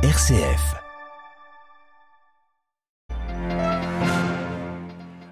RCF.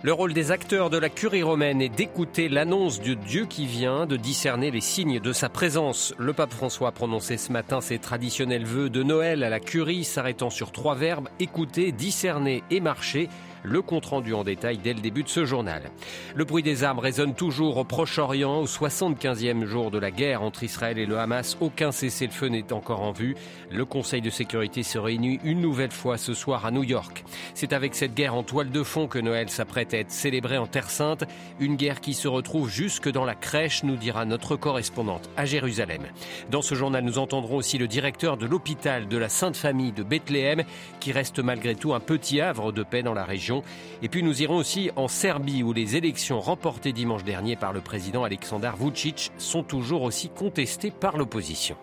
Le rôle des acteurs de la curie romaine est d'écouter l'annonce de Dieu qui vient, de discerner les signes de sa présence. Le pape François a prononcé ce matin ses traditionnels vœux de Noël à la curie, s'arrêtant sur trois verbes écouter, discerner et marcher le compte-rendu en détail dès le début de ce journal. Le bruit des armes résonne toujours au Proche-Orient, au 75e jour de la guerre entre Israël et le Hamas. Aucun cessez-le-feu n'est encore en vue. Le Conseil de sécurité se réunit une nouvelle fois ce soir à New York. C'est avec cette guerre en toile de fond que Noël s'apprête à être célébré en Terre Sainte. Une guerre qui se retrouve jusque dans la crèche, nous dira notre correspondante à Jérusalem. Dans ce journal, nous entendrons aussi le directeur de l'hôpital de la Sainte Famille de Bethléem, qui reste malgré tout un petit havre de paix dans la région. Et puis nous irons aussi en Serbie où les élections remportées dimanche dernier par le président Aleksandar Vucic sont toujours aussi contestées par l'opposition.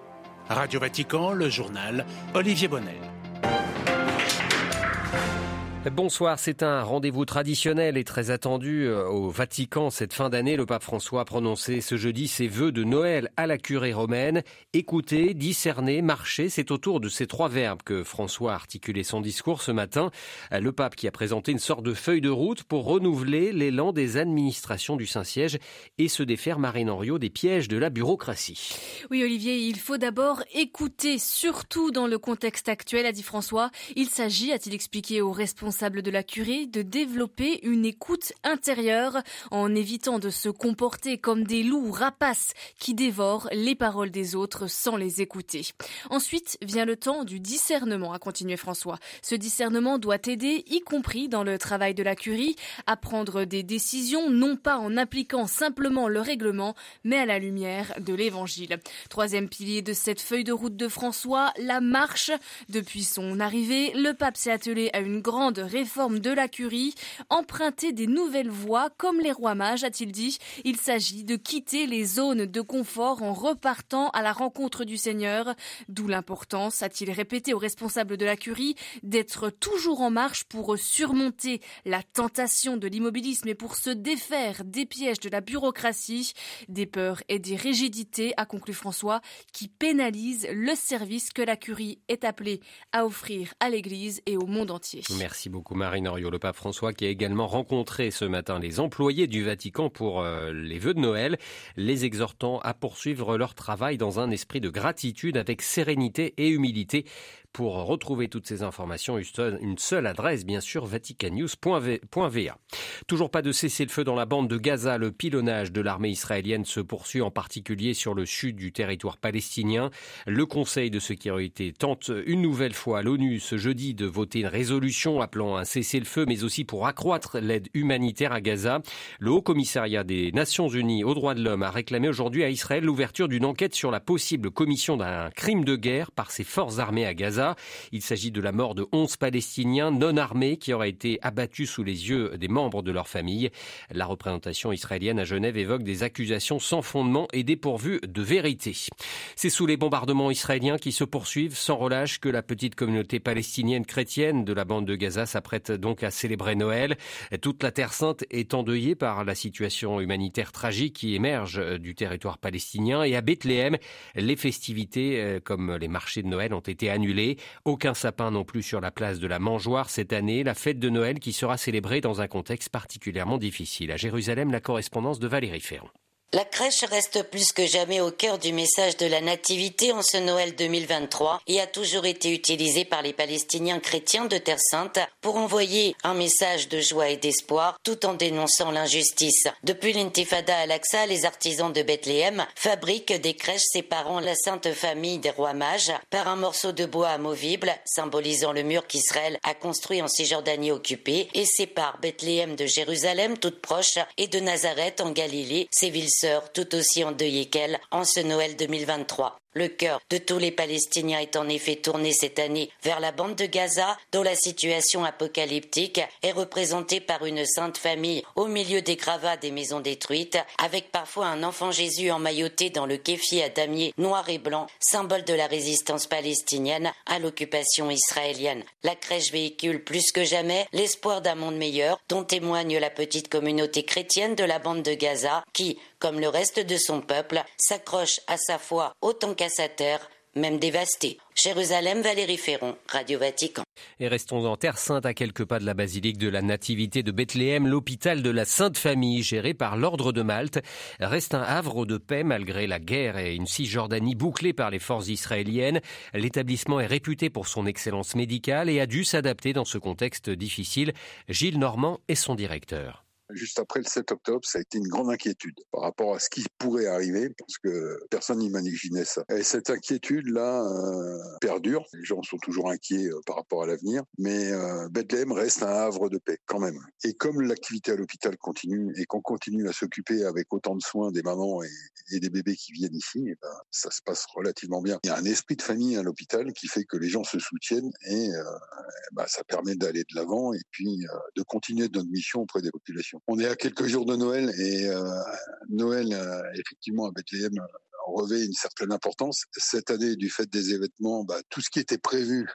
Radio Vatican, le journal Olivier Bonnel. Bonsoir, c'est un rendez-vous traditionnel et très attendu euh, au Vatican cette fin d'année. Le pape François a prononcé ce jeudi ses vœux de Noël à la curée romaine. Écouter, discerner, marcher, c'est autour de ces trois verbes que François a articulé son discours ce matin. Euh, le pape qui a présenté une sorte de feuille de route pour renouveler l'élan des administrations du Saint-Siège et se défaire Marine Henriot des pièges de la bureaucratie. Oui Olivier, il faut d'abord écouter, surtout dans le contexte actuel, a dit François. Il s'agit, a-t-il expliqué aux responsables de la curie de développer une écoute intérieure en évitant de se comporter comme des loups rapaces qui dévorent les paroles des autres sans les écouter. Ensuite vient le temps du discernement, a continué François. Ce discernement doit aider, y compris dans le travail de la curie, à prendre des décisions non pas en appliquant simplement le règlement, mais à la lumière de l'évangile. Troisième pilier de cette feuille de route de François, la marche. Depuis son arrivée, le pape s'est attelé à une grande réforme de la curie, emprunter des nouvelles voies comme les rois mages, a-t-il dit. Il s'agit de quitter les zones de confort en repartant à la rencontre du Seigneur, d'où l'importance, a-t-il répété aux responsables de la curie, d'être toujours en marche pour surmonter la tentation de l'immobilisme et pour se défaire des pièges de la bureaucratie, des peurs et des rigidités, a conclu François, qui pénalisent le service que la curie est appelée à offrir à l'Église et au monde entier. Merci Marine Oriot, le pape François qui a également rencontré ce matin les employés du Vatican pour euh, les vœux de Noël, les exhortant à poursuivre leur travail dans un esprit de gratitude avec sérénité et humilité pour retrouver toutes ces informations, une seule adresse, bien sûr, vaticanews.va. Toujours pas de cessez-le-feu dans la bande de Gaza. Le pilonnage de l'armée israélienne se poursuit, en particulier sur le sud du territoire palestinien. Le Conseil de sécurité tente une nouvelle fois à l'ONU ce jeudi de voter une résolution appelant un cessez-le-feu, mais aussi pour accroître l'aide humanitaire à Gaza. Le Haut Commissariat des Nations Unies aux droits de l'homme a réclamé aujourd'hui à Israël l'ouverture d'une enquête sur la possible commission d'un crime de guerre par ses forces armées à Gaza. Il s'agit de la mort de 11 Palestiniens non armés qui auraient été abattus sous les yeux des membres de leur famille. La représentation israélienne à Genève évoque des accusations sans fondement et dépourvues de vérité. C'est sous les bombardements israéliens qui se poursuivent sans relâche que la petite communauté palestinienne chrétienne de la bande de Gaza s'apprête donc à célébrer Noël. Toute la Terre sainte est endeuillée par la situation humanitaire tragique qui émerge du territoire palestinien et à Bethléem, les festivités euh, comme les marchés de Noël ont été annulées. Aucun sapin non plus sur la place de la Mangeoire cette année, la fête de Noël qui sera célébrée dans un contexte particulièrement difficile. À Jérusalem, la correspondance de Valérie Ferrand. La crèche reste plus que jamais au cœur du message de la Nativité en ce Noël 2023 et a toujours été utilisée par les Palestiniens chrétiens de Terre Sainte pour envoyer un message de joie et d'espoir tout en dénonçant l'injustice. Depuis l'intifada à l'Aqsa, les artisans de Bethléem fabriquent des crèches séparant la Sainte Famille des Rois Mages par un morceau de bois amovible symbolisant le mur qu'Israël a construit en Cisjordanie occupée et sépare Bethléem de Jérusalem toute proche et de Nazareth en Galilée, ces villes tout aussi endeuillée qu'elle en ce Noël 2023. Le cœur de tous les Palestiniens est en effet tourné cette année vers la bande de Gaza, dont la situation apocalyptique est représentée par une sainte famille au milieu des gravats des maisons détruites, avec parfois un enfant Jésus emmailloté dans le kéfi à damier noir et blanc, symbole de la résistance palestinienne à l'occupation israélienne. La crèche véhicule plus que jamais l'espoir d'un monde meilleur, dont témoigne la petite communauté chrétienne de la bande de Gaza, qui, comme le reste de son peuple, s'accroche à sa foi autant qu'à sa terre même dévastée. Jérusalem, Valérie Ferron, Radio Vatican. Et restons en Terre Sainte, à quelques pas de la basilique de la Nativité de Bethléem, l'hôpital de la Sainte Famille, géré par l'Ordre de Malte, reste un havre de paix malgré la guerre et une Cisjordanie bouclée par les forces israéliennes. L'établissement est réputé pour son excellence médicale et a dû s'adapter dans ce contexte difficile. Gilles Normand est son directeur juste après le 7 octobre, ça a été une grande inquiétude par rapport à ce qui pourrait arriver, parce que personne n'imaginait ça. Et cette inquiétude-là euh, perdure. Les gens sont toujours inquiets euh, par rapport à l'avenir, mais euh, reste un havre de paix quand même. Et comme l'activité à l'hôpital continue et qu'on continue à s'occuper avec autant de soins des mamans et, des bébés qui viennent ici, eh ben, ça se passe relativement bien. Il y a un esprit de famille à l'hôpital qui fait que les gens se soutiennent et bah, ça permet d'aller de l'avant et puis de continuer notre mission auprès des populations. On est à quelques jours de Noël et euh, Noël, euh, effectivement, à Bethléem, euh, revêt une certaine importance. Cette année, du fait des événements, bah, tout ce qui était prévu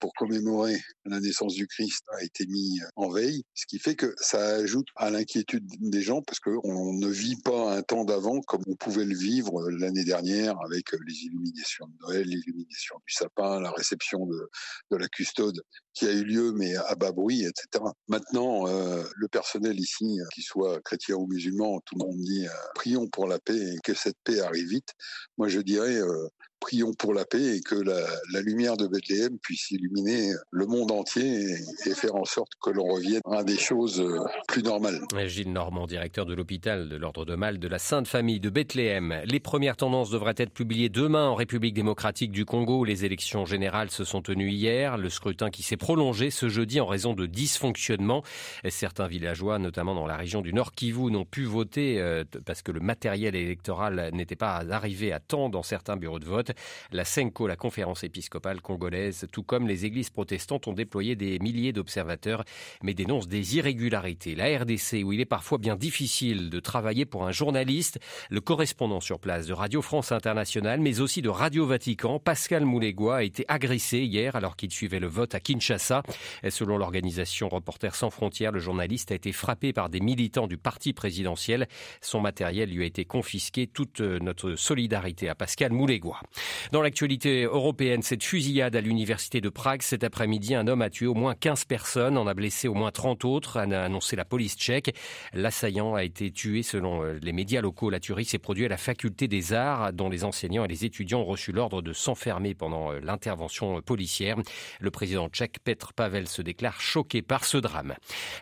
pour, commémorer la naissance du Christ a été mis en veille, ce qui fait que ça ajoute à l'inquiétude des gens parce qu'on ne vit pas un temps d'avant comme on pouvait le vivre l'année dernière avec les illuminations de Noël, l'illumination du sapin, la réception de, la custode qui a eu lieu mais à bas bruit, etc. Maintenant, euh, le personnel ici, qu'il soit chrétien ou musulman, tout le monde dit euh, prions pour la paix et que cette paix arrive vite. Moi, je dirais euh, prions pour la paix et que la, lumière de Bethléem puisse illuminer le monde entier et, faire en sorte que l'on revienne à des choses euh, plus normales. Gilles Normand, directeur de l'hôpital de l'Ordre de Malte de la Sainte Famille de Bethléem. Les premières tendances devraient être publiées demain en République démocratique du Congo. Les élections générales se sont tenues hier. Le scrutin qui s'est prolongé ce jeudi en raison de dysfonctionnements. Certains villageois, notamment dans la région du Nord Kivu, n'ont pu voter euh, parce que le matériel électoral n'était pas arrivé à temps dans certains bureaux de vote. La CENCO, la conférence épiscopale congolaise, tout comme les églises protestantes, ont déployé des milliers d'observateurs, mais dénoncent des irrégularités. La RDC, où il est parfois bien difficile de travailler pour un journaliste, le correspondant sur place de Radio France Internationale, mais aussi de Radio Vatican, Pascal Moulégois, a été agressé hier alors qu'il suivait le vote à Kinshasa. Selon l'organisation Reporters sans frontières, le journaliste a été frappé par des militants du parti présidentiel. Son matériel lui a été confisqué. Toute notre solidarité à Pascal Moulégois. Dans l'actualité européenne, cette fusillade à l'université de Prague cet après-midi, un homme a tué au moins 15 personnes, en a blessé au moins 30 autres, a annoncé la police tchèque. L'assaillant a été tué selon euh, les médias locaux. La tuerie s'est produite à la faculté des arts, dont les enseignants et les étudiants ont reçu l'ordre de s'enfermer pendant euh, l'intervention policière. Le président tchèque Petr Pavel se déclare choqué par ce drame.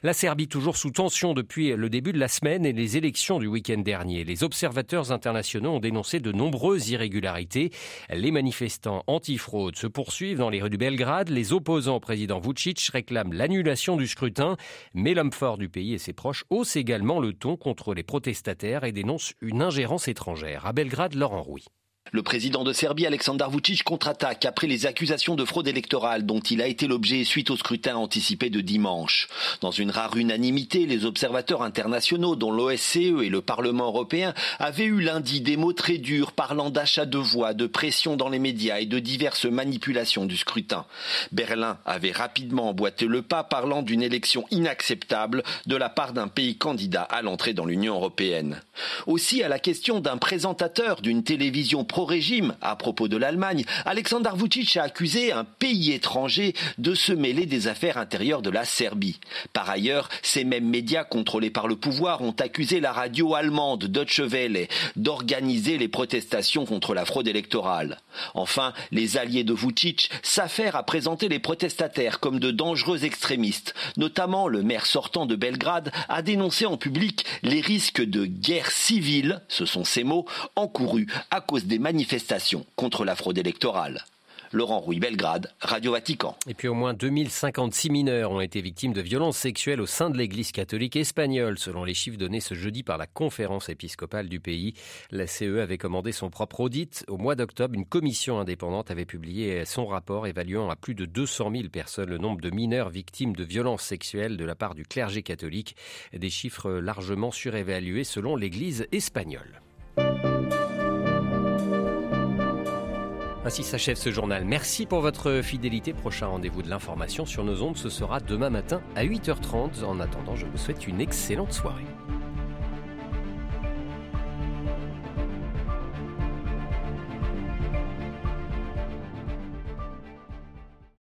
La Serbie toujours sous tension depuis le début de la semaine et les élections du week-end dernier. Les observateurs internationaux ont dénoncé de nombreuses irrégularités. Les manifestants anti-fraude se poursuivent dans les rues du Belgrade. Les opposants au président Vucic réclament l'annulation du scrutin. Mais l'homme fort du pays et ses proches haussent également le ton contre les protestataires et dénoncent une ingérence étrangère. À Belgrade, Laurent Rouy. Le président de Serbie, Aleksandar Vucic, contre-attaque après les accusations de fraude électorale dont il a été l'objet suite au scrutin anticipé de dimanche. Dans une rare unanimité, les observateurs internationaux, dont l'OSCE et le Parlement européen, avaient eu lundi des mots très durs parlant d'achat de voix, de pression dans les médias et de diverses manipulations du scrutin. Berlin avait rapidement emboîté le pas parlant d'une élection inacceptable de la part d'un pays candidat à l'entrée dans l'Union européenne. Aussi, à la question d'un présentateur d'une télévision régime à propos de l'Allemagne, Alexander Vucic a accusé un pays étranger de se mêler des affaires intérieures de la Serbie. Par ailleurs, ces mêmes médias contrôlés par le pouvoir ont accusé la radio allemande Deutsche Welle d'organiser les protestations contre la fraude électorale. Enfin, les alliés de Vucic s'affairent à présenter les protestataires comme de dangereux extrémistes. Notamment, le maire sortant de Belgrade a dénoncé en public les risques de guerre civile, ce sont ces mots, encourus à cause des manifestations contre la fraude électorale. Laurent Rouy, Belgrade, Radio Vatican. Et puis au moins 2056 mineurs ont été victimes de violences sexuelles au sein de l'Église catholique espagnole, selon les chiffres donnés ce jeudi par la conférence épiscopale du pays. La CE avait commandé son propre audit. Au mois d'octobre, une commission indépendante avait publié son rapport évaluant à plus de 200 000 personnes le nombre de mineurs victimes de violences sexuelles de la part du clergé catholique. Des chiffres largement surévalués selon l'Église espagnole. Ainsi s'achève ce journal. Merci pour votre fidélité. Prochain rendez-vous de l'information sur nos ondes, ce sera demain matin à 8h30. En attendant, je vous souhaite une excellente soirée.